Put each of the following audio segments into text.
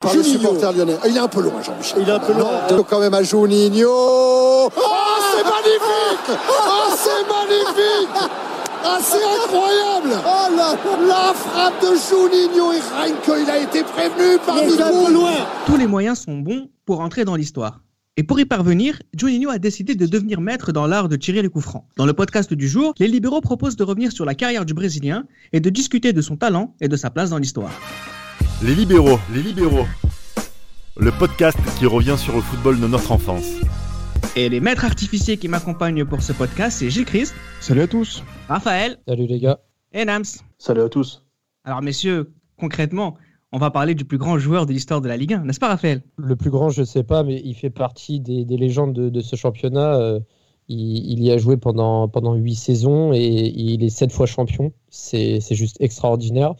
par le supporter lyonnais. Ah, il est un peu loin, Jean-Michel. Il est un peu loin. Non, quand même à Juninho. Oh, c'est magnifique Oh, c'est magnifique ah, c'est incroyable oh, la, la, frappe de Juninho et Reinke, il a été prévenu par peu loin. Tous les moyens sont bons pour entrer dans l'histoire. Et pour y parvenir, Juninho a décidé de devenir maître dans l'art de tirer les coups francs. Dans le podcast du jour, les libéraux proposent de revenir sur la carrière du Brésilien et de discuter de son talent et de sa place dans l'histoire. Les libéraux, les libéraux. Le podcast qui revient sur le football de notre enfance. Et les maîtres artificiers qui m'accompagnent pour ce podcast, c'est Gilles Christ. Salut à tous. Raphaël. Salut les gars. Et Nams. Salut à tous. Alors messieurs, concrètement, on va parler du plus grand joueur de l'histoire de la Ligue 1, n'est-ce pas Raphaël? Le plus grand, je ne sais pas, mais il fait partie des, légendes de, ce championnat. Euh, il, y a joué pendant, pendant 8 saisons et il est 7 fois champion. C'est juste extraordinaire.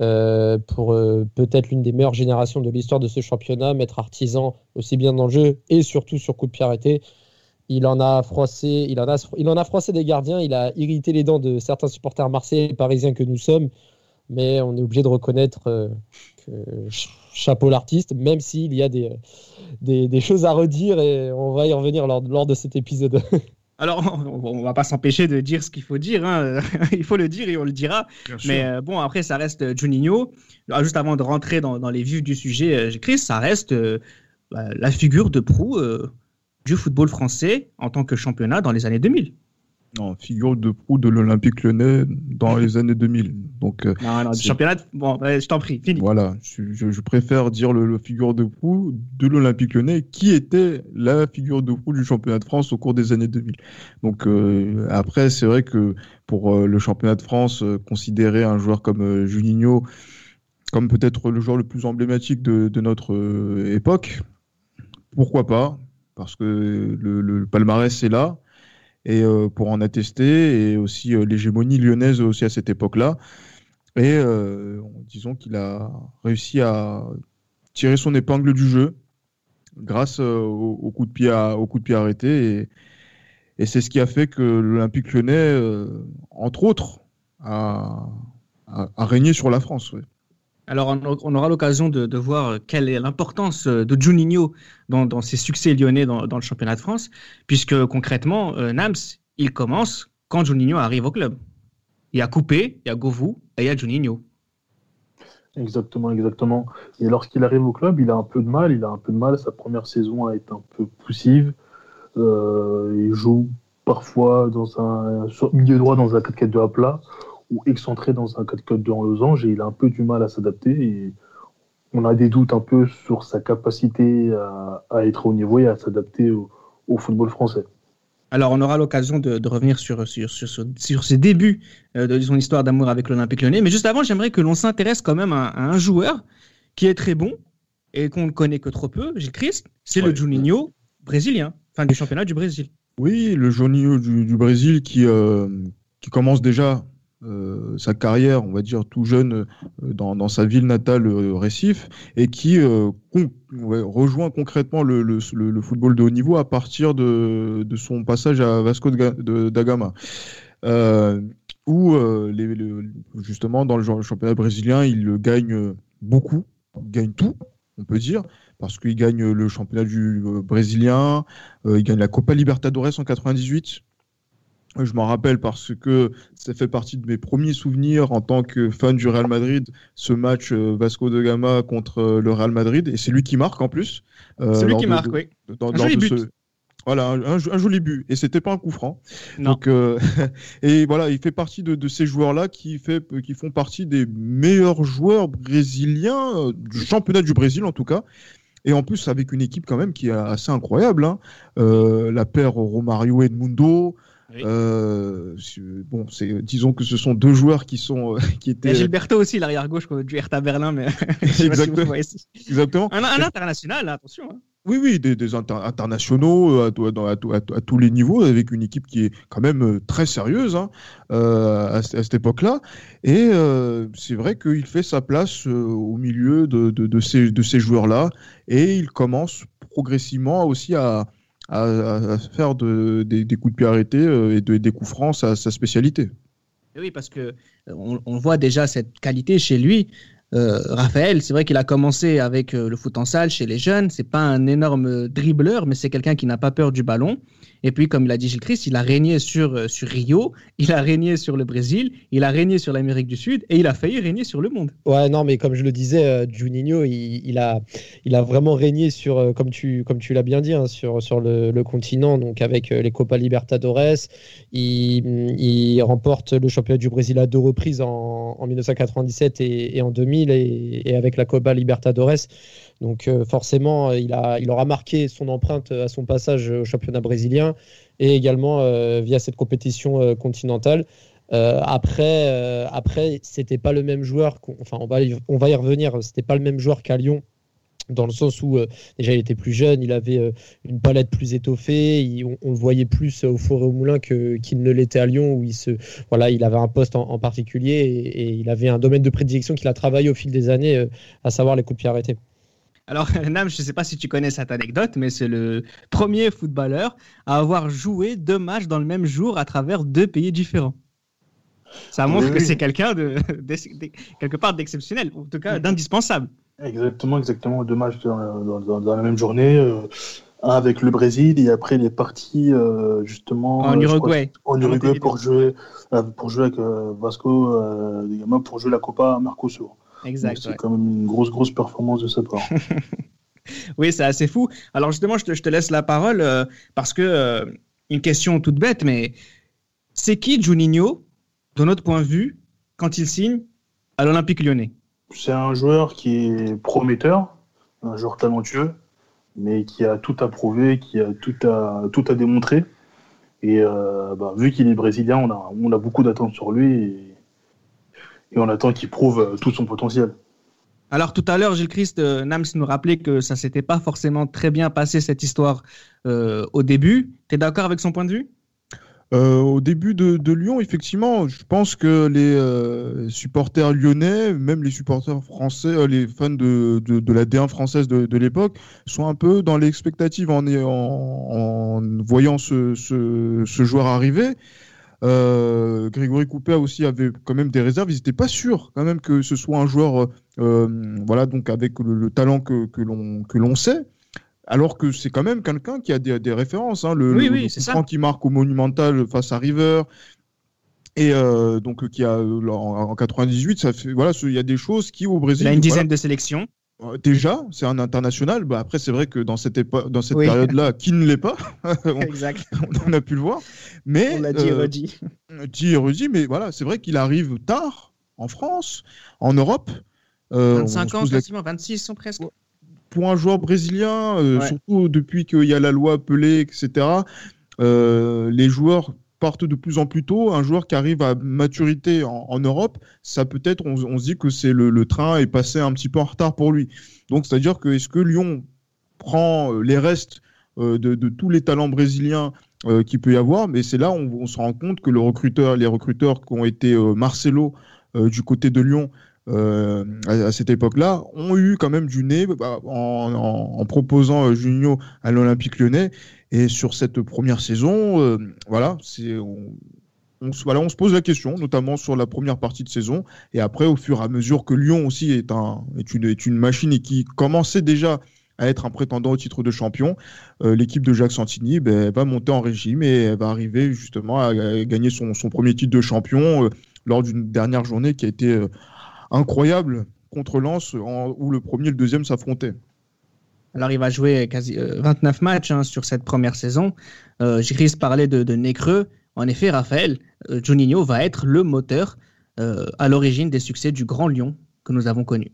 Euh, pour euh, peut-être l'une des meilleures générations de l'histoire de ce championnat, maître artisan aussi bien dans le jeu et surtout sur coup de pied arrêté. Il en a froissé, il en a, il en a froissé des gardiens, il a irrité les dents de certains supporters marseillais et parisiens que nous sommes, mais on est obligé de reconnaître euh, que chapeau l'artiste, même s'il y a des, des, des, choses à redire et on va y revenir lors, lors de cet épisode. Alors, on va pas s'empêcher de dire ce qu'il faut dire. Hein. Il faut le dire et on le dira. Mais euh, bon, après, ça reste Juninho. Ah, juste avant de rentrer dans, les vifs du sujet, euh, Chris, ça reste euh, bah, la figure de proue du football français en tant que championnat dans les années 2000 non, figure de proue de l'Olympique lyonnais dans les années 2000. Donc, euh, non, non, du championnat, bon, je t'en prie, fini. Voilà, je, préfère dire le, figure de proue de l'Olympique lyonnais qui était la figure de proue du championnat de France au cours des années 2000. Donc, euh, après, c'est vrai que pour euh, le championnat de France, considérer un joueur comme Juninho comme peut-être le joueur le plus emblématique de, notre époque, pourquoi pas? Parce que le, le palmarès est là et euh, pour en attester, et aussi euh, l'hégémonie lyonnaise aussi à cette époque-là. Et euh, disons qu'il a réussi à tirer son épingle du jeu grâce au, coup de pied au coup de pied arrêté. Et, c'est ce qui a fait que l'Olympique lyonnais, entre autres, a, régné sur la France. Alors, on aura l'occasion de, voir quelle est l'importance euh, de Juninho dans, ses succès lyonnais dans, le championnat de France, puisque concrètement, euh, Nams, il commence quand Juninho arrive au club. Il y a Coupé, il y a Govou et il y a Juninho. Exactement, exactement. Et lorsqu'il arrive au club, il a un peu de mal. Il a un peu de mal. Sa première saison a été un peu poussive. Euh, il joue parfois dans un milieu droit dans un 4-4 de à plat ou excentré dans un 4 de en losange et il a un peu du mal à s'adapter et on a des doutes un peu sur sa capacité à, être au niveau et à s'adapter au, football français. Alors, on aura l'occasion de, revenir sur, sur, sur, ses débuts euh, de son histoire d'amour avec l'Olympique lyonnais. Mais juste avant, j'aimerais que l'on s'intéresse quand même à, un joueur qui est très bon et qu'on ne connaît que trop peu, Gilles Christ. C'est le Juninho brésilien, fin du championnat du Brésil. Oui, le Juninho du, Brésil qui, euh, qui commence déjà euh, sa carrière, on va dire tout jeune, euh, dans, sa ville natale euh, Récif, et qui rejoint concrètement le, football de haut niveau à partir de, son passage à Vasco da Gama. où justement dans le championnat brésilien, il gagne beaucoup, il gagne tout, on peut dire, parce qu'il gagne le championnat du brésilien, il gagne la Copa Libertadores en 98, je m'en rappelle parce que ça fait partie de mes premiers souvenirs en tant que fan du Real Madrid, ce match euh, Vasco de Gama contre euh, le Real Madrid. Et c'est lui qui marque en plus. Euh, c'est lui qui marque, oui. un joli but. Voilà, un, joli but. Et c'était pas un coup franc. Donc, et voilà, il fait partie de, ces joueurs-là qui, fait, qui font partie des meilleurs joueurs brésiliens, du championnat du Brésil en tout cas. Et en plus, avec une équipe quand même qui est assez incroyable. Hein. la paire Romario Edmundo, euh, bon, c'est, disons que ce sont deux joueurs qui sont euh, qui étaient. Il y a Gilberto aussi, l'arrière gauche du Hertha Berlin, mais exactement. exactement. Un, international, attention. Hein. Oui, oui, des, internationaux euh, à, à, tous les niveaux, avec une équipe qui est quand même très sérieuse hein, à, cette époque-là. Et c'est vrai qu'il fait sa place au milieu de, de, de ces, de ces joueurs-là, et il commence progressivement aussi à, à, faire de, des, coups de pied arrêtés euh, et de, des coups francs sa, sa spécialité. Oui, parce que on, voit déjà cette qualité chez lui Euh, Raphaël, c'est vrai qu'il a commencé avec euh, le foot en salle chez les jeunes. C'est pas un énorme dribbleur, mais c'est quelqu'un qui n'a pas peur du ballon. Et puis, comme il a dit Gilles Christ, il a régné sur, euh, sur Rio, il a régné sur le Brésil, il a régné sur l'Amérique du Sud et il a failli régner sur le monde. Ouais, non, mais comme je le disais, euh, Juninho, il, a, il a vraiment régné sur, euh, comme tu, comme tu l'as bien dit, hein, sur, sur le, continent, donc avec les Copa Libertadores. Il, il, remporte le championnat du Brésil à deux reprises en, en 1997 et, en 2000 et, et avec la Copa Libertadores. Donc euh, forcément, il, a, il aura marqué son empreinte à son passage au championnat brésilien et également euh, via cette compétition euh, continentale. après, après c'était pas le même joueur. Enfin, on va, on va y revenir. C'était pas le même joueur qu'à Lyon dans le sens où déjà il était plus jeune, il avait une palette plus étoffée, on, le voyait plus au Forêt au Moulin qu'il ne l'était à Lyon, où il, se, voilà, il avait un poste en, particulier et, et, il avait un domaine de prédilection qu'il a travaillé au fil des années, à savoir les coups de pied arrêtés. Alors, Nam, je ne sais pas si tu connais cette anecdote, mais c'est le premier footballeur à avoir joué deux matchs dans le même jour à travers deux pays différents. Ça montre que c'est quelqu'un de, quelque part d'exceptionnel, en tout cas d'indispensable. Exactement, exactement. Deux matchs dans, la même journée. Euh, un avec le Brésil et après il est parti euh, justement en Uruguay. en Uruguay pour jouer, euh, pour jouer avec Vasco pour jouer la Copa Mercosur. Exact. C'est quand même une grosse, grosse performance de sa part. oui, c'est assez fou. Alors justement, je te, je te laisse la parole euh, parce que euh, une question toute bête, mais c'est qui Juninho, de notre point de vue, quand il signe à l'Olympique lyonnais? C'est un joueur qui est prometteur, un joueur talentueux, mais qui a tout à prouver, qui a tout à, tout à démontrer. Et euh, bah, vu qu'il est brésilien, on a, on a beaucoup d'attentes sur lui. Et et on attend qu'il prouve euh, tout son potentiel. Alors tout à l'heure, Gilles Christ, euh, Nams nous rappelait que ça s'était pas forcément très bien passé cette histoire euh, au début. Tu es d'accord avec son point de vue? Au début de, Lyon, effectivement, je pense que les supporters lyonnais, même les supporters français, les fans de, la D1 française de, l'époque, sont un peu dans l'expectative en, en, voyant ce, ce joueur arriver. Euh, Grégory Coupé aussi avait quand même des réserves. Ils n'étaient pas sûrs quand même que ce soit un joueur, euh, voilà, donc avec le, talent que, que l'on sait. Alors que c'est quand même quelqu'un qui a des, références. Hein. le, oui, oui, c'est ça. qui marque au Monumental face à River. Et euh, donc qui a en, 98, ça fait voilà, il y a des choses qui au Brésil. Il a une dizaine de sélections. Euh, déjà, c'est un international. Bah, après, c'est vrai que dans cette, dans cette période-là, qui ne l'est pas on, exact. on a pu le voir. Mais, on l'a dit et euh, redit. Dit et redit, mais voilà, c'est vrai qu'il arrive tard en France, en Europe. 25 euh, ans, quasiment, 26 sont presque. Pour un joueur brésilien, surtout depuis qu'il y a la loi Pelé, etc., les joueurs de plus en plus tôt. Un joueur qui arrive à maturité en, Europe, ça peut-être, on, se dit que c'est le, train est passé un petit peu en retard pour lui. Donc, c'est-à-dire que est-ce que Lyon prend euh, les restes euh, de, tous les talents brésiliens euh, qu'il peut y avoir, mais c'est là où on, se rend compte que le recruteur, les recruteurs qui ont été Marcelo du côté de Lyon à, cette époque-là ont eu quand même du nez bah, en, proposant Junio à l'Olympique lyonnais et sur cette première saison, euh, voilà, on, se pose la question, notamment sur la première partie de saison. Et après, au fur et à mesure que Lyon aussi est, un, est, une, machine et qui commençait déjà à être un prétendant au titre de champion, euh, l'équipe de Jacques Santini ben, va monter en régime et va arriver justement à, gagner son, premier titre de champion euh, lors d'une dernière journée qui a été incroyable contre Lens, où le premier et le deuxième s'affrontaient. Alors, il va jouer quasi 29 euh, matchs hein, sur cette première saison. Euh, de parler de, de Nécreux. En effet, Raphaël, euh, Juninho va être le moteur euh, à l'origine des succès du Grand Lyon que nous avons connu.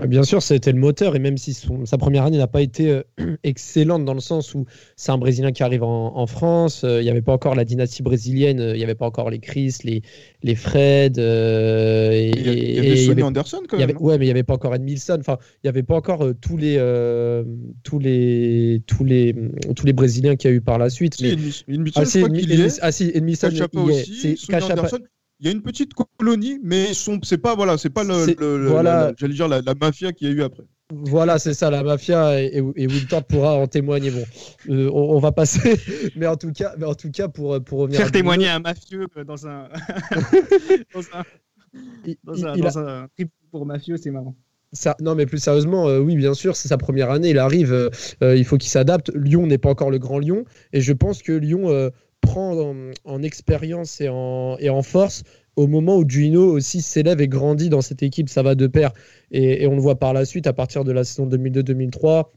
Euh, bien sûr, c'était le moteur, et même si sa première année n'a pas été euh, excellente dans le sens où c'est un Brésilien qui arrive en, France, euh, il n'y avait pas encore la dynastie brésilienne, il n'y avait pas encore les Chris, les, les Fred. et, il y, avait Sonny Anderson quand même. ouais, mais il n'y avait pas encore Edmilson, enfin, il n'y avait pas encore tous, les, tous, les, tous, les, tous les Brésiliens qu'il y a eu par la suite. Si, mais... Edmilson, ah, je crois qu'il est. Ah si, Edmilson. C'est Anderson il y a une petite colonie, mais c'est pas voilà, c'est pas le, voilà. j'allais dire la, mafia qu'il y a eu après. Voilà, c'est ça, la mafia, et, et Wiltord pourra en témoigner. Bon, euh, on, va passer, mais en tout cas, mais en tout cas pour, pour revenir. Faire témoigner un mafieux dans un. dans un, pour Mafio, c'est marrant. Ça, non, mais plus sérieusement, euh, oui, bien sûr, c'est sa première année, il arrive, euh, euh, il faut qu'il s'adapte. Lyon n'est pas encore le grand Lyon, et je pense que Lyon prend en, expérience et en, force au moment où Gino aussi s'élève et grandit dans cette équipe, ça va de pair. Et, on le voit par la suite, à partir de la saison 2002-2003,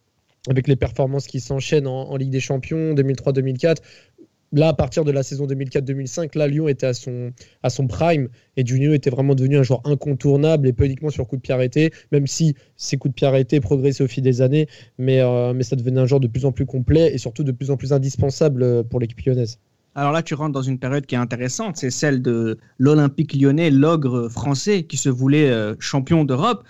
avec les performances qui s'enchaînent en, en, Ligue des Champions, 2003-2004, là, à partir de la saison 2004-2005, là, Lyon était à son, à son prime et Junio était vraiment devenu un joueur incontournable et pas uniquement sur coup de pied arrêté, même si ses coups de pied arrêtés progressaient au fil des années, mais, euh, mais ça devenait un joueur de plus en plus complet et surtout de plus en plus indispensable euh, pour l'équipe lyonnaise. Alors là, tu rentres dans une période qui est intéressante, c'est celle de l'Olympique lyonnais, l'ogre français qui se voulait euh, champion d'Europe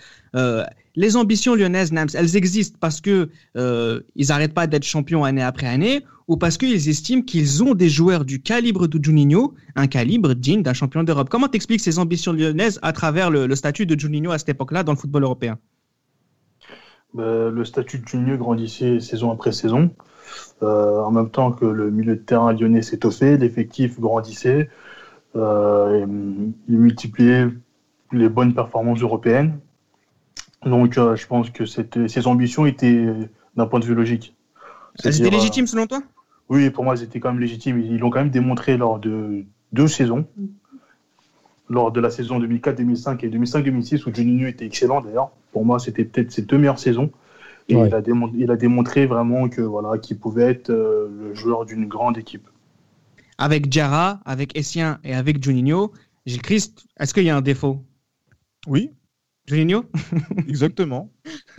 les ambitions lyonnaises, Nams, elles existent parce que euh, ils n'arrêtent pas d'être champions année après année, ou parce qu'ils estiment qu'ils ont des joueurs du calibre de Juninho, un calibre digne d'un champion d'Europe. Comment t'expliques ces ambitions lyonnaises à travers le, statut de Juninho à cette époque-là dans le football européen? Bah, Le statut de Juninho grandissait saison après saison. Euh, en même temps que le milieu de terrain lyonnais s'étoffait, l'effectif grandissait, euh, il multipliait les bonnes performances européennes. Donc, euh, je pense que ces ambitions étaient d'un point de vue logique. Elles étaient légitimes selon toi? Oui, pour moi, elles étaient quand même légitimes. Ils l'ont quand même démontré lors de deux saisons. Lors de la saison 2004-2005 et 2005-2006, où Juninho était excellent d'ailleurs. Pour moi, c'était peut-être ses deux meilleures saisons. Et il, a démontré, il, a démontré, vraiment que voilà, qu'il pouvait être euh, le joueur d'une grande équipe. Avec Diarra, avec Essien et avec Juninho, Gilles Christ, est-ce qu'il y a un défaut? Oui, Juninho? Exactement.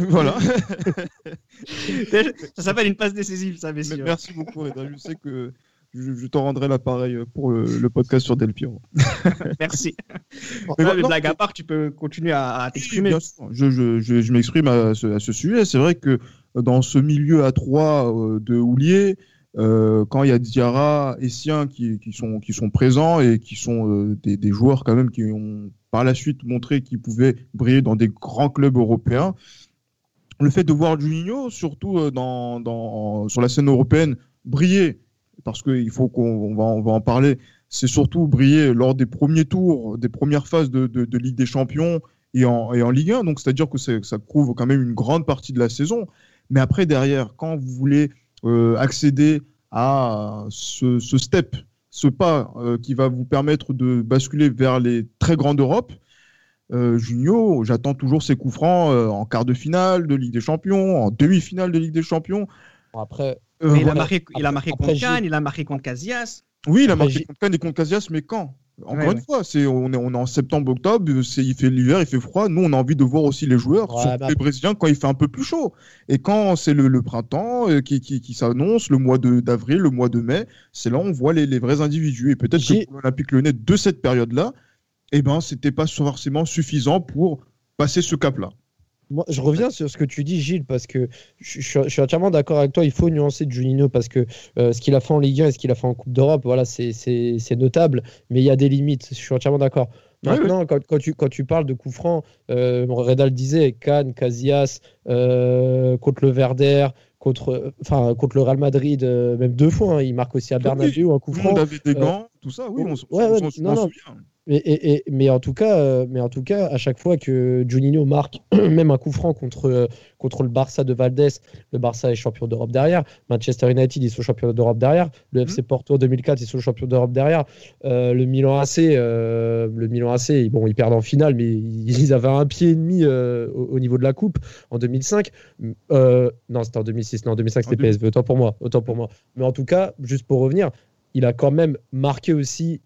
voilà. ça s'appelle une passe décisive, ça, messieurs. Merci beaucoup, Reda. Je sais que je, t'en rendrai l'appareil pour le, podcast sur Del Piero. Merci. Mais blague à part, tu peux continuer à, t'exprimer. Je, je m'exprime à, ce sujet. C'est vrai que dans ce milieu à trois euh, de Houlier, euh, quand il y a Diarra et Sien qui, qui, sont, qui sont présents et qui sont euh, des, des, joueurs quand même qui ont par la suite montré qu'ils pouvaient briller dans des grands clubs européens. Le fait de voir Juninho, surtout euh, dans, dans, sur la scène européenne, briller, parce qu'il faut qu'on va, en parler, c'est surtout briller lors des premiers tours, des premières phases de, Ligue des Champions et en, Ligue 1. Donc, c'est-à-dire que ça couvre quand même une grande partie de la saison. Mais après, derrière, quand vous voulez euh, accéder à ce, step ce pas euh, qui va vous permettre de basculer vers les très grandes Europes. Euh, Junio, j'attends toujours ses coups francs en quart de finale de Ligue des Champions, en demi-finale de Ligue des Champions. Après, il, a marqué, il a marqué contre Cannes, il a marqué contre Casillas. Oui, il a marqué contre Cannes et contre Casillas, mais quand? Encore une fois, c'est on est, on est en septembre, octobre, il fait l'hiver, il fait froid. Nous, on a envie de voir aussi les joueurs, surtout bah les Brésiliens, quand il fait un peu plus chaud. Et quand c'est le, printemps euh, qui, qui, s'annonce, le mois d'avril, le mois de mai, c'est là où on voit les, les vrais individus. Et peut-être que pour l'Olympique Lyonnais de cette période-là, eh ben, c'était pas forcément suffisant pour passer ce cap-là je reviens sur ce que tu dis, Gilles, parce que je, suis entièrement d'accord avec toi. Il faut nuancer Juninho parce que euh, ce qu'il a fait en Ligue 1 et ce qu'il a fait en Coupe d'Europe, voilà, c'est notable, mais il y a des limites. Je suis entièrement d'accord. Maintenant, Quand, tu, quand tu parles de coups francs, euh, Redal disait Cannes, Casillas, euh, contre le Verder, contre, enfin, contre le Real Madrid, euh, même deux fois. Hein, il marque aussi à Bernabeu un coup franc. David Desgants, tout ça, oui, on, s'en souvient mais en tout cas, euh, mais en tout cas, à chaque fois que Juninho marque même un coup franc contre, euh, contre le Barça de Valdés, le Barça est champion d'Europe derrière. Manchester United, ils sont champions d'Europe derrière. Le FC mhm. Porto 2004, ils sont champions d'Europe derrière. Euh, le Milan AC, le Milan AC, bon, ils perdent en finale, mais ils avaient un pied et demi au, niveau de la coupe en 2005. non, c'était en 2006. Non, en 2005, c'était PSV. Autant pour moi. Autant pour moi. Mais en tout cas, juste pour revenir, il a quand même marqué aussi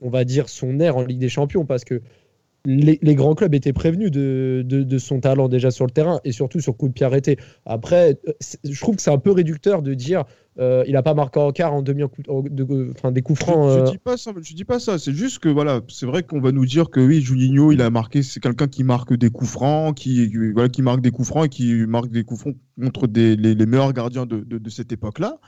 on va dire, son air en Ligue des Champions parce que les, grands clubs étaient prévenus de, son talent déjà sur le terrain et surtout sur coup de pied arrêté. Après, je trouve que c'est un peu réducteur de dire euh, il n'a pas marqué en quart en demi de, enfin, des coups francs. Je, ne euh. dis pas ça, je dis pas ça. C'est juste que voilà, c'est vrai qu'on va nous dire que oui, Juninho, il a marqué, c'est quelqu'un qui marque des coups francs, qui voilà, qui marque des coups francs et qui marque des coups francs contre les, les, meilleurs gardiens de, cette époque-là.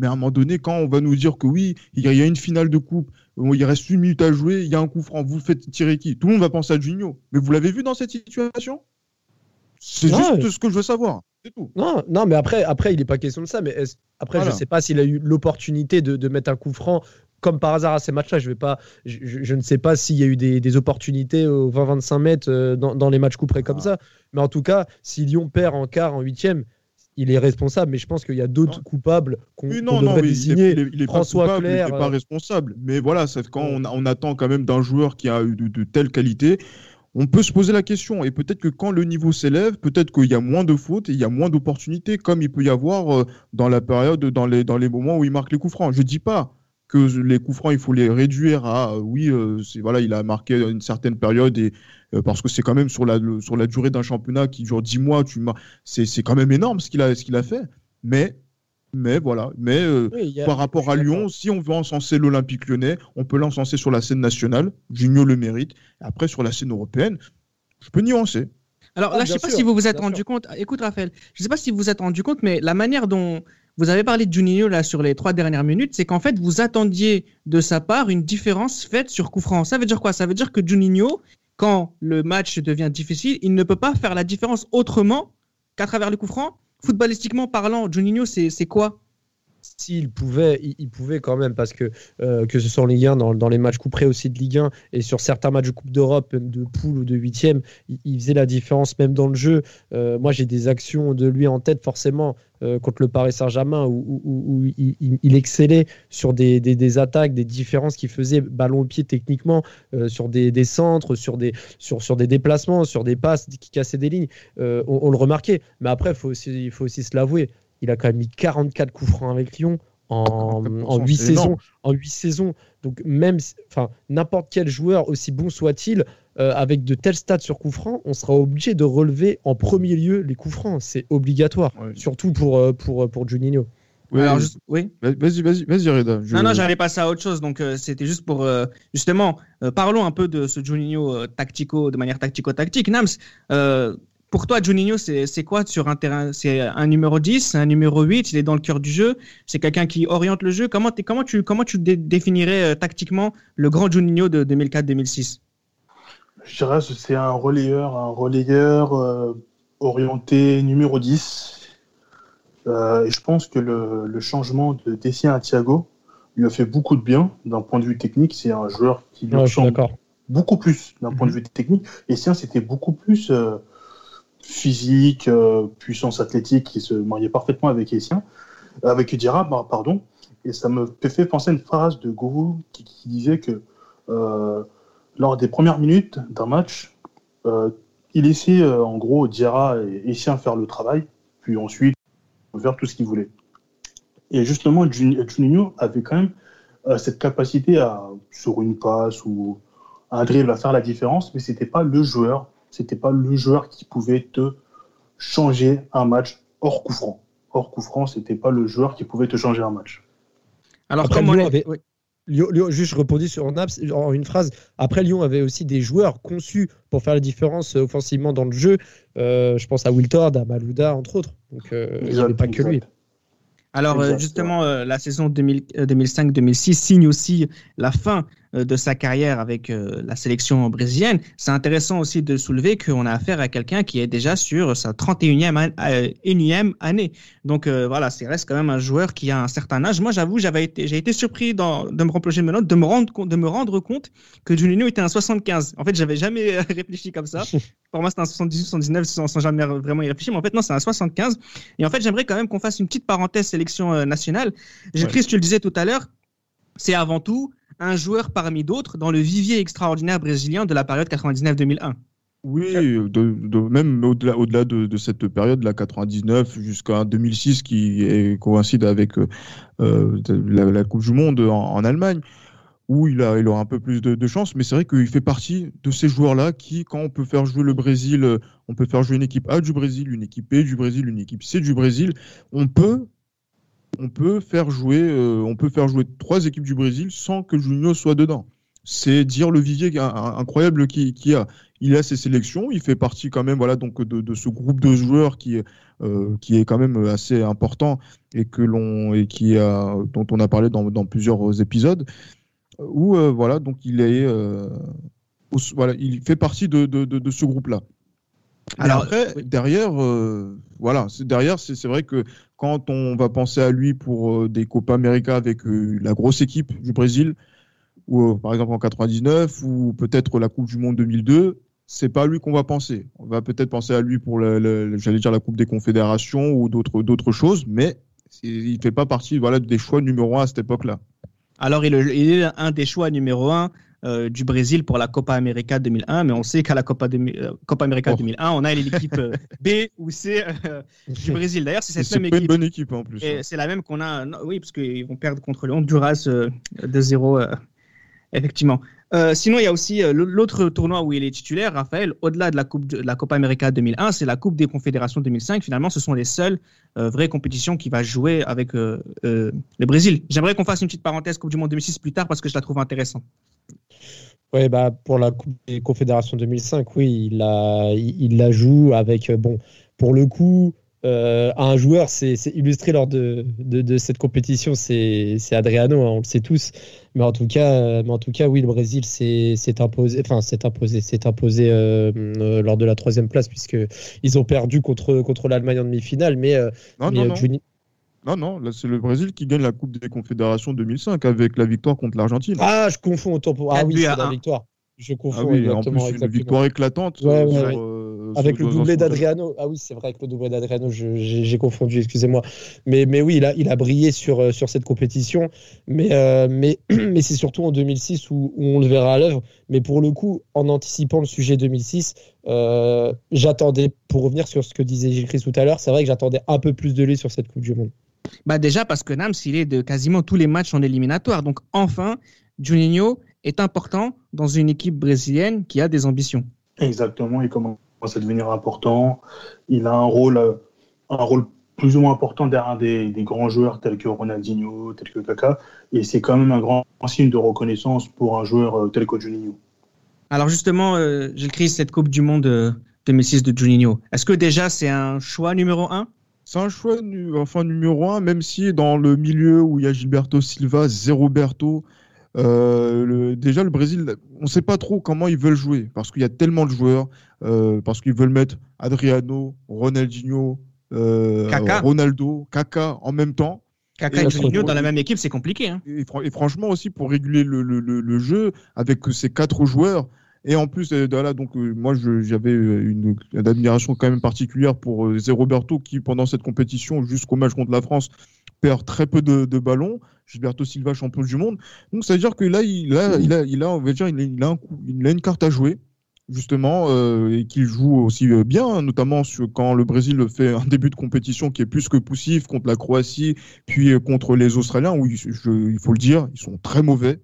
Mais à un moment donné, quand on va nous dire que oui, il y a une finale de coupe, il reste une minute à jouer, il y a un coup franc, vous faites tirer qui? Tout le monde va penser à Junio. Mais vous l'avez vu dans cette situation? C'est juste ce que je veux savoir. C'est tout. Non, non, mais après, après il n'est pas question de ça. Mais après, je ne sais pas s'il a eu l'opportunité de, mettre un coup franc comme par hasard à ces matchs-là. Je, vais pas, je, ne sais pas s'il y a eu des, opportunités aux 20-25 mètres euh, dans, les matchs couperés comme ah. ça. Mais en tout cas, si Lyon perd en quart, en huitième, il est responsable. Mais je pense qu'il y a d'autres coupables qu'on devrait désigner. Il est, François pas il n'est pas euh, responsable. Mais voilà, quand on, attend quand même d'un joueur qui a eu de, de telles qualités, on peut se poser la question. Et peut-être que quand le niveau s'élève, peut-être qu'il y a moins de fautes et il y a moins d'opportunités, comme il peut y avoir euh, dans la période, dans les, dans les moments où il marque les coups francs. Je dis pas que les coups francs, il faut les réduire à euh, oui, euh, voilà, il a marqué une certaine période et parce que c'est quand même sur la, sur la durée d'un championnat qui dure 10 mois, tu c'est, c'est quand même énorme ce qu'il a, ce qu'il a fait. Mais mais voilà, mais par rapport à Lyon, si on veut encenser l'Olympique lyonnais, on peut l'encenser sur la scène nationale, Junio le mérite. Après, sur la scène européenne, je peux nuancer. Alors là, ah, je ne sais pas si vous vous êtes rendu compte. Écoute, Raphaël, je ne sais pas si vous vous êtes rendu compte, mais la manière dont vous avez parlé de Juninho là sur les trois dernières minutes, c'est qu'en fait, vous attendiez de sa part une différence faite sur coup franc. Ça veut dire quoi? Ça veut dire que Juninho, quand le match devient difficile, il ne peut pas faire la différence autrement qu'à travers le coup franc. Footballistiquement parlant, Juninho, c'est quoi? S'il pouvait, il, pouvait quand même, parce que euh, que ce soit en Ligue 1, dans, les matchs couperés aussi de Ligue 1, et sur certains matchs de Coupe d'Europe, de poule ou de huitième, il, faisait la différence même dans le jeu. Euh, moi, j'ai des actions de lui en tête, forcément, euh, contre le Paris Saint-Germain, où, il, excellait sur des, attaques, des différences qu'il faisait ballon au pied techniquement, sur des, centres, sur des, sur, sur des déplacements, sur des passes qui cassaient des lignes. On, le remarquait. Mais après, il faut aussi se l'avouer il a quand même mis 44 coups francs avec Lyon en, en 8 saisons. En 8 saisons. Donc même, enfin, n'importe quel joueur, aussi bon soit-il, euh, avec de tels stats sur coups francs, on sera obligé de relever en premier lieu les coups francs. C'est obligatoire, surtout pour, euh, pour, pour Juninho. Oui, oui. Vas-y, vas-y, vas-y, Reda. Non, non, j'allais passer à autre chose. Donc, euh, c'était juste pour justement parlons un peu de ce Juninho tactico, de manière tactico-tactique. Nams, pour toi, Juninho, c'est quoi sur un terrain? C'est un numéro 10, un numéro 8, il est dans le cœur du jeu, c'est quelqu'un qui oriente le jeu. Comment, comment tu, comment tu définirais euh, tactiquement le grand Juninho de 2004-2006 Je dirais que c'est un relayeur, un relayeur euh, orienté numéro 10. Euh, et je pense que le, changement de Tessien à Thiago lui a fait beaucoup de bien d'un point de vue technique. C'est un joueur qui lui ressemble beaucoup plus d'un point de mhm. vue technique. Et Tessien, c'était beaucoup plus physique, euh, puissance athlétique qui se mariait parfaitement avec Essien, avec Dira, pardon. Et ça me fait penser à une phrase de Gourou qui, disait que euh, lors des premières minutes d'un match, euh, il laissait en gros Dira et Essien faire le travail, puis ensuite faire tout ce qu'il voulait. Et justement, Juninho avait quand même cette capacité à, sur une passe ou un dribble, à faire la différence, mais c'était pas le joueur c'était pas le joueur qui pouvait te changer un match hors coup franc. Hors coup franc, c'était pas le joueur qui pouvait te changer un match. Alors, Après, Lyon avait... Lyon, juste je sur Naps en une phrase. Après, Lyon avait aussi des joueurs conçus pour faire la différence offensivement dans le jeu. Euh, je pense à Wiltord, à Malouda, entre autres. Donc, euh, il n'y avait pas que lui. Alors euh, justement, euh, la saison 2005-2006 euh, signe aussi la fin de sa carrière avec la sélection brésilienne. C'est intéressant aussi de soulever qu'on a affaire à quelqu'un qui est déjà sur sa 31e, année. Donc voilà, c'est reste quand même un joueur qui a un certain âge. Moi, j'avoue, j'avais été, j'ai été surpris de me replonger de de me rendre compte, de me rendre compte que Juninho était un 75. En fait, j'avais jamais réfléchi comme ça. Pour moi, c'est un 78, 79 sans, sans jamais vraiment y réfléchir. Mais en fait, non, c'est un 75. Et en fait, j'aimerais quand même qu'on fasse une petite parenthèse sélection euh, nationale. J'ai ouais. tu le disais tout à l'heure, c'est avant tout un joueur parmi d'autres dans le vivier extraordinaire brésilien de la période 99-2001. Oui, de, même au-delà au -delà de, cette période, la 99 jusqu'à 2006, qui est, coïncide avec euh, euh, la, Coupe du Monde en Allemagne où il, a, il aura un peu plus de, chance. Mais c'est vrai qu'il fait partie de ces joueurs-là qui, quand on peut faire jouer le Brésil, euh, on peut faire jouer une équipe A du Brésil, une équipe B du Brésil, une équipe C du Brésil, on peut, on peut faire jouer, euh, on peut faire jouer trois équipes du Brésil sans que Junior soit dedans. C'est dire le vivier incroyable qu'il qui a. Il a ses sélections, il fait partie quand même voilà donc de, ce groupe de joueurs qui euh, qui est quand même assez important et que et qui dont on a parlé dans plusieurs épisodes où euh, voilà, donc il est, euh, voilà, il fait partie de, de, ce groupe-là. Alors après, derrière, voilà, derrière, c'est vrai que quand on va penser à lui pour des Copa América avec la grosse équipe du Brésil, ou par exemple en 99, ou peut-être la Coupe du Monde 2002, c'est pas à lui qu'on va penser. On va peut-être penser à lui pour, j'allais dire, la Coupe des Confédérations ou d'autres, d'autres choses, mais il fait pas partie voilà, des choix numéro un à cette époque-là. Alors, il, est un des choix numéro un euh, du Brésil pour la Copa América 2001, mais on sait qu'à la Copa, euh, Copa América 2001, on a l'équipe euh, B ou C du Brésil. D'ailleurs, c'est cette même équipe. C'est une bonne équipe en plus. Et c'est la même qu'on a. oui, parce qu'ils vont perdre contre le Honduras de 0 Effectivement. Euh, sinon, il y a aussi euh, l'autre tournoi où il est titulaire, Raphaël, au-delà de la Coupe de, la Copa América 2001, c'est la Coupe des Confédérations 2005. Finalement, ce sont les seules euh, vraies compétitions qu'il va jouer avec le Brésil. J'aimerais qu'on fasse une petite parenthèse Coupe du Monde 2006 plus tard parce que je la trouve intéressante. Oui, bah, pour la Coupe des Confédérations 2005, oui, il il la joue avec, bon, pour le coup, euh, un joueur, c'est illustré lors de, de, cette compétition, c'est Adriano, hein, on le sait tous. Mais en tout cas, mais en tout cas oui, le Brésil s'est imposé, enfin s'est imposé, s'est imposé euh, euh, lors de la troisième place puisque ils ont perdu contre contre l'Allemagne en demi-finale. Mais, non, non, non. non, là c'est le Brésil qui gagne la Coupe des Confédérations 2005 avec la victoire contre l'Argentine. Ah, je confonds autant pour. Ah oui, c'est la victoire. Je confonds. Ah oui, en plus, une victoire éclatante. Euh, avec le doublé d'Adriano. Ah oui, c'est vrai, avec le doublé d'Adriano, j'ai confondu, excusez-moi. Mais, mais oui, il a, il a brillé sur, euh, sur cette compétition. Mais, euh, mais, mais c'est surtout en 2006 où, on le verra à l'œuvre. Mais pour le coup, en anticipant le sujet 2006, j'attendais, pour revenir sur ce que disait Gilles Christ tout à l'heure, c'est vrai que j'attendais un peu plus de lui sur cette Coupe du Monde. Bah déjà parce que Nams, il est de quasiment tous les matchs en éliminatoire. Donc enfin, Juninho est important dans une équipe brésilienne qui a des ambitions. Exactement, il commence à devenir important. Il a un rôle, un rôle plus ou moins important derrière des, des grands joueurs tels que Ronaldinho, tels que Kaka. Et c'est quand même un grand signe de reconnaissance pour un joueur euh, tel que Juninho. Alors justement, euh, j'écris cette Coupe du Monde euh, 2006 de Juninho. Est-ce que déjà c'est un choix numéro un? C'est un choix enfin, numéro un, même si dans le milieu où il y a Gilberto Silva, Zéroberto, euh, déjà, le Brésil, on ne sait pas trop comment ils veulent jouer parce qu'il y a tellement de joueurs, euh, parce qu'ils veulent mettre Adriano, Ronaldinho, euh, Ronaldo, Kaka en même temps. Kaka et, et dans la même équipe, c'est compliqué. Hein. Et, franchement aussi pour réguler le, jeu avec ces quatre joueurs. Et en plus, voilà, donc moi j'avais une, une, admiration quand même particulière pour Zé Roberto qui pendant cette compétition jusqu'au match contre la France perd très peu de, ballons. Gilberto Silva, champion du monde. Donc, ça veut dire que là, il a, il a, on va dire, il a, une carte à jouer, justement, euh, et qu'il joue aussi euh, bien, notamment quand le Brésil fait un début de compétition qui est plus que poussif contre la Croatie, puis euh, contre les Australiens, où il faut le dire, ils sont très mauvais.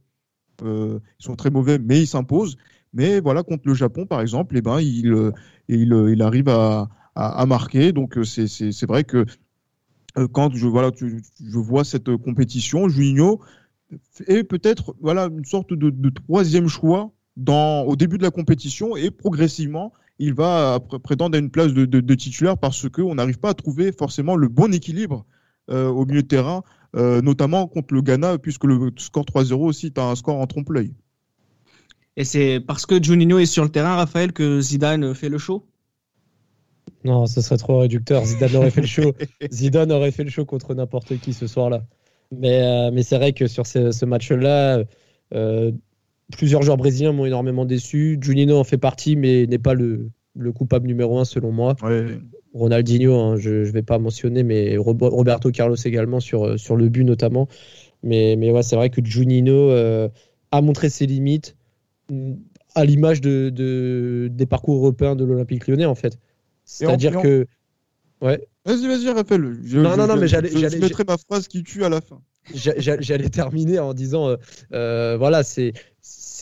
ils sont très mauvais, mais ils s'imposent. Mais voilà, contre le Japon, par exemple, eh ben, il, il, il arrive à, à, à marquer. Donc, c'est vrai que quand je, vois cette compétition, Juninho est peut-être voilà, une sorte de, troisième choix dans, au début de la compétition et progressivement, il va prétendre à une place de, titulaire parce qu'on n'arrive pas à trouver forcément le bon équilibre euh, au milieu de terrain, euh, notamment contre le Ghana, puisque le score 3-0 aussi est un score en trompe-l'œil. Et c'est parce que Juninho est sur le terrain, Raphaël, que Zidane fait le show? Non, ce serait trop réducteur. Zidane aurait fait le show. Zidane aurait fait le show contre n'importe qui ce soir-là. Mais, euh, mais c'est vrai que sur ce, match-là, euh, plusieurs joueurs brésiliens m'ont énormément déçu. Juninho en fait partie, mais n'est pas le, coupable numéro un selon moi. Ronaldinho, hein, je ne vais pas mentionner, mais Roberto Carlos également sur, sur le but notamment. Mais, mais ouais, c'est vrai que Juninho euh, a montré ses limites à l'image de, des parcours européens de l'Olympique lyonnais en fait. C'est-à-dire que. Ouais. Vas-y, vas-y, rappelle. Je, non, non, non, mais j'allais. Je, mettrai ma phrase qui tue à la fin. J'allais terminer en disant euh, euh, voilà, c'est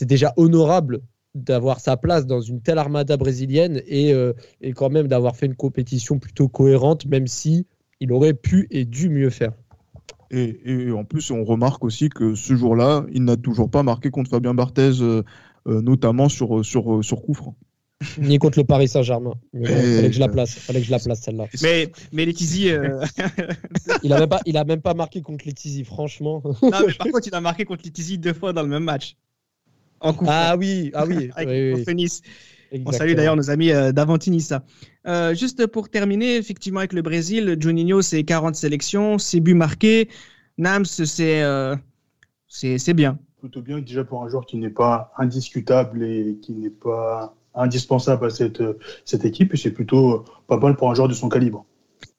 déjà honorable d'avoir sa place dans une telle armada brésilienne et, euh, et quand même d'avoir fait une compétition plutôt cohérente, même si il aurait pu et dû mieux faire. Et, et en plus, on remarque aussi que ce jour-là, il n'a toujours pas marqué contre Fabien Barthez, notamment sur, sur, sur coup franc. Ni contre le Paris Saint-Germain. Il fallait que je la place. Fallait que je la place celle-là. Mais, mais Letizy. Euh, il, a même pas, il a même pas marqué contre Letizy, franchement. non, mais par contre, il a marqué contre Letizy deux fois dans le même match. En coup ah oui, ah oui. Avec oui, Nice. On salue d'ailleurs nos amis d'Avantinissa. juste pour terminer, effectivement, avec le Brésil, Juninho, c'est 40 sélections, 6 buts marqués. Nams, c'est c'est bien. Plutôt bien, déjà pour un joueur qui n'est pas indiscutable et qui n'est pas indispensable à cette, équipe, et c'est plutôt pas mal pour un joueur de son calibre.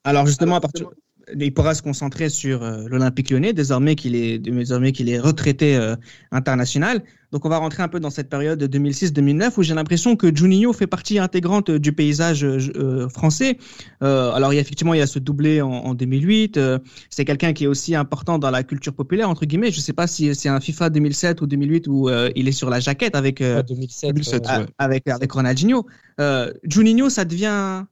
Alors justement, à partir, il pourra se concentrer sur euh, l'Olympique lyonnais, désormais qu'il est, désormais qu'il est retraité euh, international. Donc on va rentrer un peu dans cette période de 2006-2009 où j'ai l'impression que Juninho fait partie intégrante du paysage euh, français. alors il y a, effectivement il y a ce doublé en, 2008. c'est quelqu'un qui est aussi important dans la culture populaire entre guillemets. Je sais pas si c'est un FIFA 2007 ou 2008 où il est sur la jaquette avec 2007, avec avec Ronaldinho. Juninho ça devient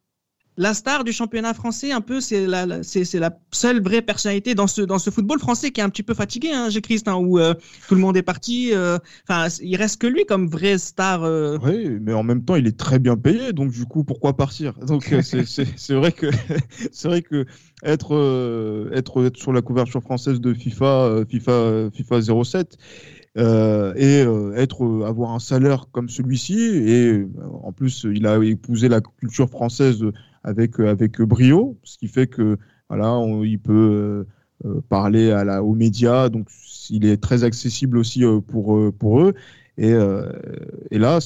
la star du championnat français, un peu, c'est la, c'est, la seule vraie personnalité dans ce, dans ce football français qui est un petit peu fatigué, hein, Christ, hein, où euh, tout le monde est parti. Euh, enfin, il reste que lui comme vraie star. Euh. Oui, mais en même temps, il est très bien payé, donc du coup, pourquoi partir? Donc c'est, c'est, vrai que c'est vrai que être, être, être sur la couverture française de FIFA, FIFA, FIFA 07 euh, et euh, être avoir un salaire comme celui-ci et en plus il a épousé la culture française avec avec brio ce qui fait que voilà il peut euh, parler à la, aux médias donc il est très accessible aussi pour pour eux et, et là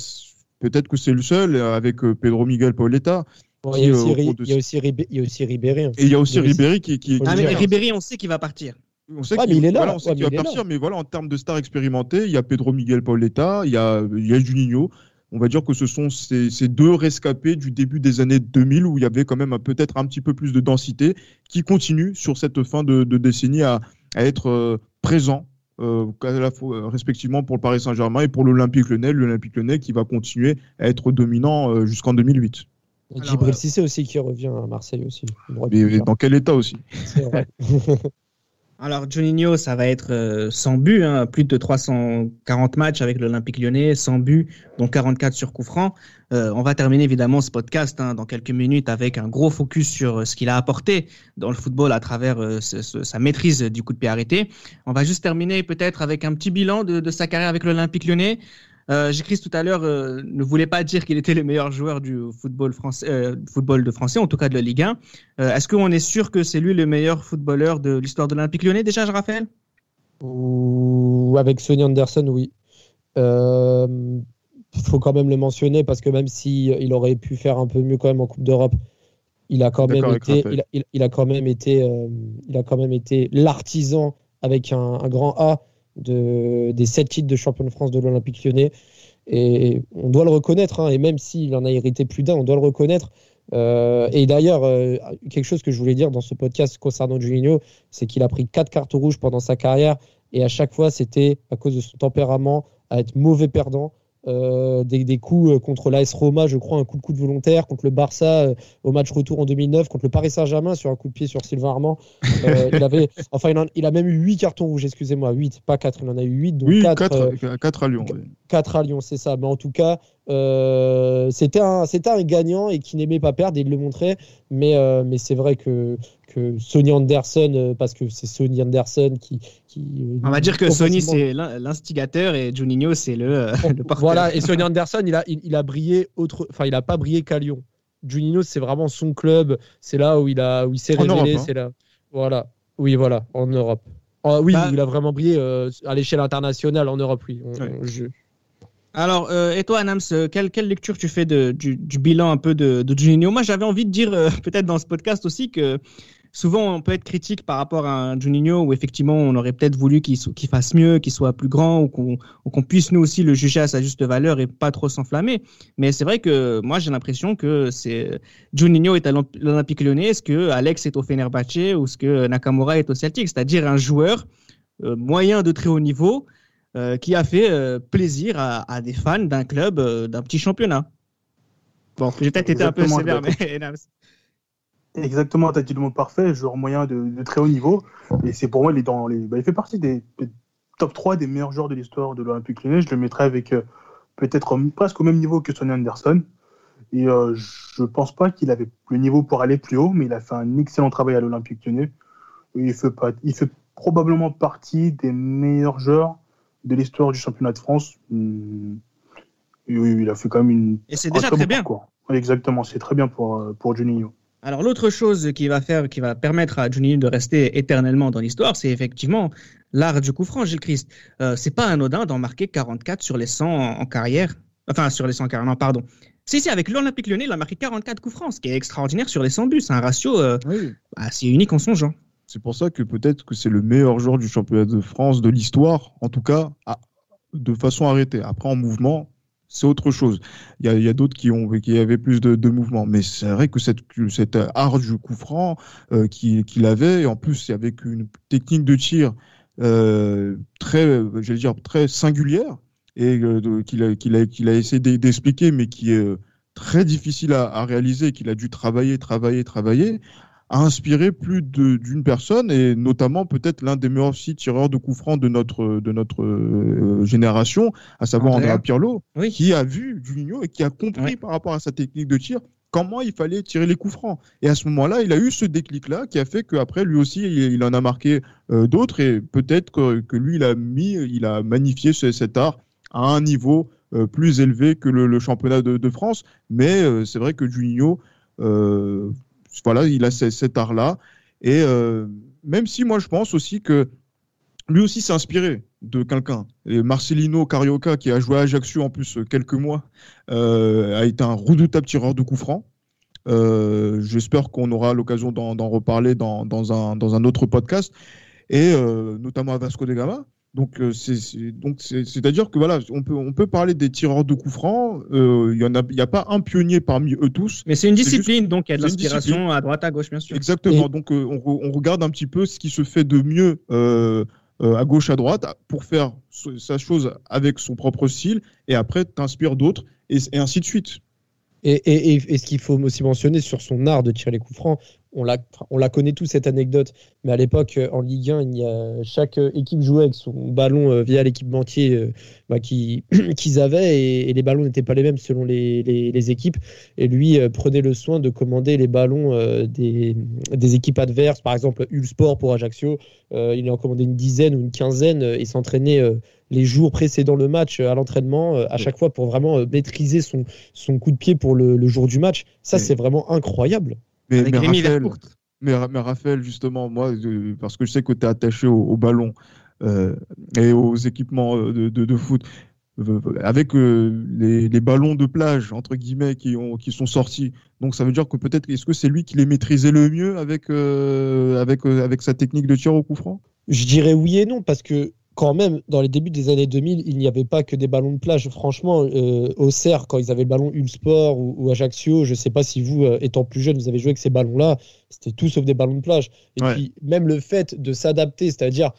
peut-être que c'est le seul avec Pedro Miguel Pauletta il, y a aussi, il, y a aussi, il y a aussi Ribéry. Et il y a aussi Ribéry qui, qui, ah, mais Ribéry, on sait qu'il va partir. On sait qu'il est là. Voilà, on sait va partir, mais voilà, en termes de stars expérimentées, il y a Pedro Miguel Pauletta, il y a, il y a Juninho. On va dire que ce sont ces, ces, deux rescapés du début des années 2000 où il y avait quand même peut-être un petit peu plus de densité qui continuent sur cette fin de, de décennie à, à être euh, présents euh, euh, respectivement pour le Paris Saint-Germain et pour l'Olympique Lyonnais, l'Olympique Lyonnais qui va continuer à être dominant euh, jusqu'en 2008. Et Djibril Cissé aussi qui revient à Marseille aussi. Mais dans quel état aussi? Alors, Juninho, ça va être euh, sans but, hein, plus de 340 matchs avec l'Olympique lyonnais, sans but, dont 44 sur coup franc. Euh, on va terminer évidemment ce podcast hein, dans quelques minutes avec un gros focus sur euh, ce qu'il a apporté dans le football à travers sa maîtrise du coup de pied arrêté. On va juste terminer peut-être avec un petit bilan de sa carrière avec l'Olympique lyonnais. Euh, J'écris tout à l'heure euh, ne voulait pas dire qu'il était le meilleur joueur du football, français, euh, football de français, en tout cas de la Ligue 1. Euh, est-ce qu'on est sûr que c'est lui le meilleur footballeur de l'histoire de l'Olympique lyonnais déjà, Raphaël Ou avec Sonny Anderson, oui. Il faut quand même le mentionner parce que même s'il il aurait pu faire un peu mieux quand même en Coupe d'Europe, il a quand même été, il a, il, a, quand même été, il a quand même été l'artisan avec un, un grand A de, des sept titres de champion de France de l'Olympique lyonnais. Et on doit le reconnaître, hein, et même s'il en a hérité plus d'un, on doit le reconnaître. Euh, et d'ailleurs, euh, quelque chose que je voulais dire dans ce podcast concernant Juninho, c'est qu'il a pris quatre cartes rouges pendant sa carrière, et à chaque fois, c'était à cause de son tempérament à être mauvais perdant. Euh, des, des, coups euh, contre l'AS Roma, je crois, un coup de coup de volontaire, contre le Barça euh, au match retour en 2009, contre le Paris Saint-Germain sur un coup de pied sur Sylvain Armand. il avait, enfin, il, a même eu 8 cartons rouges, excusez-moi, 8, pas 4, il en a eu 8. Donc oui, 4, 4, à Lyon. 4 à Lyon, c'est ça. Mais en tout cas, c'était un, un gagnant et qui n'aimait pas perdre, et il le montrait. Mais, mais c'est vrai que, que Sony Anderson, parce que c'est Sony Anderson qui, euh, On va dire que Sony c'est l'instigateur et Juninho c'est le, euh, le porteur. Voilà, et Sony Anderson il a, il, a brillé autre, enfin il a pas brillé qu'à Lyon. Juninho c'est vraiment son club, c'est là où il a, où il s'est révélé, hein. c'est là. Voilà, oui voilà, en Europe. Ah oui, bah- il a vraiment brillé euh, à l'échelle internationale en Europe, oui. Alors, et toi, Anams, quelle, quelle, lecture tu fais du, du, bilan un peu de, Juninho Moi, j'avais envie de dire, peut-être dans ce podcast aussi, que souvent on peut être critique par rapport à un Juninho où effectivement on aurait peut-être voulu qu'il fasse mieux, qu'il soit plus grand ou qu'on puisse nous aussi le juger à sa juste valeur et pas trop s'enflammer. Mais c'est vrai que moi j'ai l'impression que c'est Juninho est à l'Olympique Lyonnais, est-ce que Alex est au Fenerbahçe ou est-ce que Nakamura est au Celtic, c'est-à-dire un joueur euh, moyen de très haut niveau euh, qui a fait euh, plaisir à, des fans d'un club, d'un petit championnat. Bon, j'ai peut-être été un peu sévère, mais Exactement, tu as dit le mot parfait, joueur moyen de, très haut niveau. Et c'est pour moi, il, est dans les, bah, il fait partie des, top 3 des meilleurs joueurs de l'histoire de l'Olympique Lyonnais. Je le mettrais avec euh, peut-être presque au même niveau que Sonny Anderson. Et euh, je pense pas qu'il avait le niveau pour aller plus haut, mais il a fait un excellent travail à l'Olympique Lyonnais. il fait, pas, il fait probablement partie des meilleurs joueurs de l'histoire du championnat de France. Oui, il a fait quand même une. Et c'est déjà très bien. Quoi. Exactement, c'est très bien pour, euh, pour Juninho. Alors l'autre chose qui va faire, qui va permettre à Juninho de rester éternellement dans l'histoire, c'est effectivement l'art du coup franc, Gilles Christ. Euh, c'est pas anodin d'en marquer 44 sur les 100 en, carrière. Enfin, sur les 100 carrière, non, pardon. Si, si, avec l'Olympique lyonnais, il a marqué 44 coups francs, ce qui est extraordinaire sur les 100 buts. C'est un ratio euh, assez unique en son genre. C'est pour ça que peut-être que c'est le meilleur joueur du championnat de France de l'histoire, en tout cas, de façon arrêtée. Après, en mouvement, c'est autre chose. Il y a, d'autres qui, avaient plus de, mouvement. Mais c'est vrai que cet art du coup franc euh, qu'il avait, en plus avec une technique de tir euh, très, j'allais dire, très singulière, et euh, qu'il a, essayé d'expliquer, mais qui est très difficile à réaliser, qu'il a dû travailler, travailler, travailler, a inspiré plus d'une personne et notamment peut-être l'un des meilleurs tireurs de coups francs de notre, de notre euh, génération, à savoir Andrea, Pirlo, qui a vu Juninho et qui a compris par rapport à sa technique de tir comment il fallait tirer les coups francs. Et à ce moment-là, il a eu ce déclic-là qui a fait qu'après, lui aussi, il, en a marqué euh, d'autres et peut-être que, que, lui, il a mis, il a magnifié cet art à un niveau euh, plus élevé que le, championnat de, de, France. Mais c'est vrai que Juninho, voilà, il a cet art-là. Et euh, même si moi, je pense aussi que lui aussi s'est inspiré de quelqu'un. Marcelino Carioca, qui a joué à Ajaccio en plus quelques mois, euh, a été un redoutable tireur de coups francs. Euh, j'espère qu'on aura l'occasion d'en reparler dans, un, dans, un, autre podcast, et notamment à Vasco de Gama. Donc, euh, c'est, donc c'est-à-dire que voilà, on peut, on peut parler des tireurs de coups francs. Euh, il y en a, il y a pas un pionnier parmi eux tous. Mais c'est une discipline, donc il y a de l'inspiration à droite, à gauche, bien sûr. Exactement. Donc, euh, on, on, regarde un petit peu ce qui se fait de mieux à gauche, à droite, pour faire sa chose avec son propre style, et après t'inspires d'autres, et, et ainsi de suite. Et, et, et, ce qu'il faut aussi mentionner sur son art de tirer les coups francs, on la, on la connaît tous cette anecdote, mais à l'époque euh, en Ligue 1, il y a, chaque euh, équipe jouait avec son ballon euh, via l'équipementier bah, qu'ils avaient et, les ballons n'étaient pas les mêmes selon les, les, équipes. Et lui prenait le soin de commander les ballons des, des, équipes adverses, par exemple Ulsport pour Ajaccio. il en commandait une dizaine ou une quinzaine et s'entraînait les jours précédant le match à l'entraînement, à chaque fois pour vraiment maîtriser son, son coup de pied pour le, le jour du match. Ça, c'est vraiment incroyable. Mais, mais, Raphaël, justement, moi, parce que je sais que tu es attaché au, ballon euh, et aux équipements euh, de, de, foot, avec euh, les, les, ballons de plage, entre guillemets, qui, ont, qui sont sortis. Donc ça veut dire que peut-être, est-ce que c'est lui qui les maîtrisait le mieux avec, avec, avec sa technique de tir au coup franc? Je dirais oui et non, parce que quand même, dans les débuts des années 2000, il n'y avait pas que des ballons de plage. Franchement, euh, au CER, quand ils avaient le ballon Ulsport ou, ou Ajaccio, je ne sais pas si vous, euh, étant plus jeune, vous avez joué avec ces ballons-là, c'était tout sauf des ballons de plage. Et puis, même le fait de s'adapter, c'est-à-dire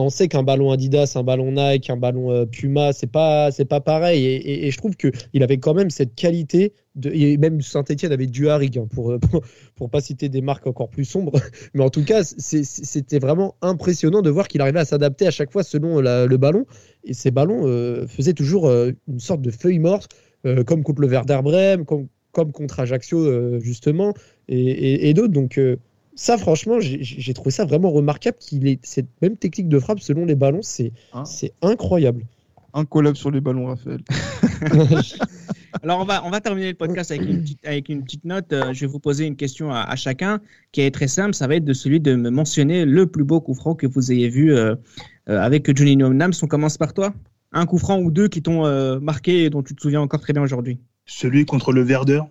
on sait qu'un ballon Adidas, un ballon Nike, un ballon euh, Puma, c'est pas c'est pas pareil. Et, je trouve que il avait quand même cette qualité. Et même Saint-Etienne avait du Harig hein, pour, pour, pour pas citer des marques encore plus sombres. Mais en tout cas, c'était vraiment impressionnant de voir qu'il arrivait à s'adapter à chaque fois selon le ballon. Et ces ballons euh, faisaient toujours euh, une sorte de feuille morte, comme contre le Werder comme, comme contre Ajaccio justement, et, et d'autres. Donc ça, franchement, j'ai trouvé ça vraiment remarquable qu'il ait cette même technique de frappe selon les ballons. C'est hein incroyable. Un collab sur les ballons, Raphaël. Alors, on va, on va terminer le podcast avec une petite, avec une petite note. Euh, je vais vous poser une question à, chacun qui est très simple. Ça va être de celui de me mentionner le plus beau coup franc que vous ayez vu euh, euh, avec Juninho Nams. On commence par toi. Un coup franc ou deux qui t'ont marqué et dont tu te souviens encore très bien aujourd'hui. Celui contre le Verdeur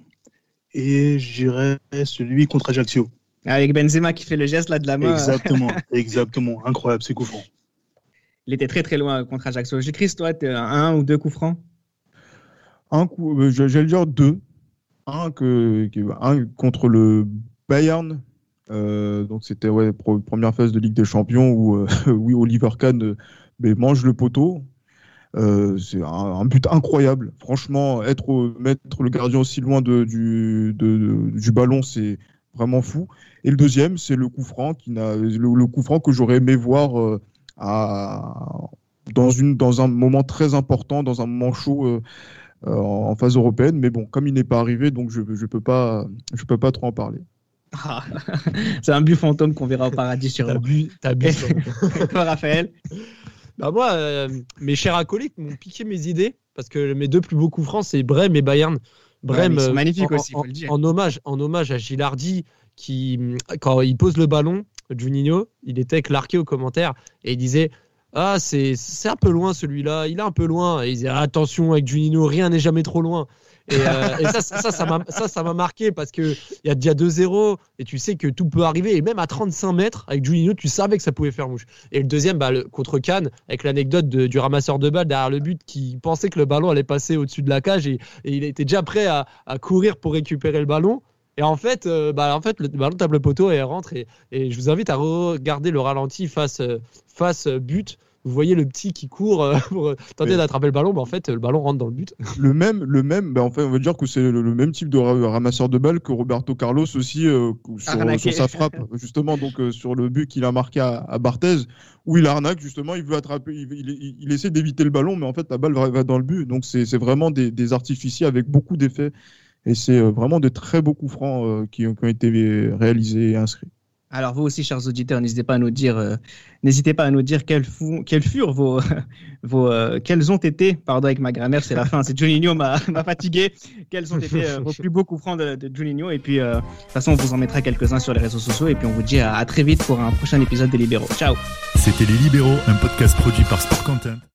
et j'irais celui contre Ajaccio. Avec Benzema qui fait le geste là de la main. Exactement, exactement. Incroyable, c'est coup franc. Il était très très loin contre Ajaccio. Chris, toi, un ou deux coups francs? Un coup, euh, j'allais dire deux. Un, que, un contre le Bayern. Euh, donc c'était ouais, première phase de Ligue des Champions où euh, oui, Oliver Kahn mange le poteau. c'est un, but incroyable. Franchement, être mettre le gardien aussi loin de, du, du ballon, c'est vraiment fou. Et le deuxième, c'est le coup franc, qui n'a, le, coup franc que j'aurais aimé voir euh, à, dans, une, dans un moment très important, dans un moment chaud euh, euh, en phase européenne. Mais bon, comme il n'est pas arrivé, donc je ne je peux, pas, je peux pas trop en parler. Ah, c'est un but fantôme qu'on verra au paradis sur T'as bu, t'as bu. Raphaël Bah moi, mes chers acolytes m'ont piqué mes idées parce que mes deux plus beaux coups francs, c'est Brême et Bayern. Brême, magnifique en, aussi, faut le dire. En, hommage, en hommage à Gilardi, qui, quand il pose le ballon, Juninho, il était clarké aux commentaires et il disait Ah, c'est un peu loin celui-là, il est un peu loin. Et il disait Attention avec Juninho, rien n'est jamais trop loin. Et, euh, ça, ça, m'a ça, ça marqué parce qu'il y a déjà 2-0 et tu sais que tout peut arriver. Et même à 35 mètres, avec Juninho, tu savais que ça pouvait faire mouche. Et le deuxième, bah, contre Cannes, avec l'anecdote du ramasseur de balles derrière le but qui pensait que le ballon allait passer au-dessus de la cage et, il était déjà prêt à, courir pour récupérer le ballon. Et en fait, euh, bah, le ballon tape le poteau et rentre. Et, et, je vous invite à regarder le ralenti face, face but vous voyez le petit qui court euh, pour tenter d'attraper le ballon, mais en fait, le ballon rentre dans le but. Le même, le même, ben, en fait, on va dire que c'est le, même type de ramasseur de balles que Roberto Carlos aussi euh, sur, sa frappe, justement, donc euh, sur le but qu'il a marqué à, Barthez, où il arnaque, justement, il veut attraper, il, essaie d'éviter le ballon, mais en fait, la balle va, dans le but. Donc, c'est vraiment des, des artificiers avec beaucoup d'effets. Et c'est vraiment de très beaux coups francs qui, qui ont été réalisés et inscrits. Alors vous aussi, chers auditeurs, n'hésitez pas à nous dire, euh, n'hésitez pas à nous dire quels, furent vos, vos euh, quels ont été, pardon avec ma grammaire, c'est la fin, c'est Juninho m'a fatigué, quels ont été euh, vos plus beaux coups francs de, Juninho et puis de toute façon on vous en mettra quelques-uns sur les réseaux sociaux et puis on vous dit à, à très vite pour un prochain épisode des Libéraux. Ciao. C'était les Libéraux, un podcast produit par Sport Content.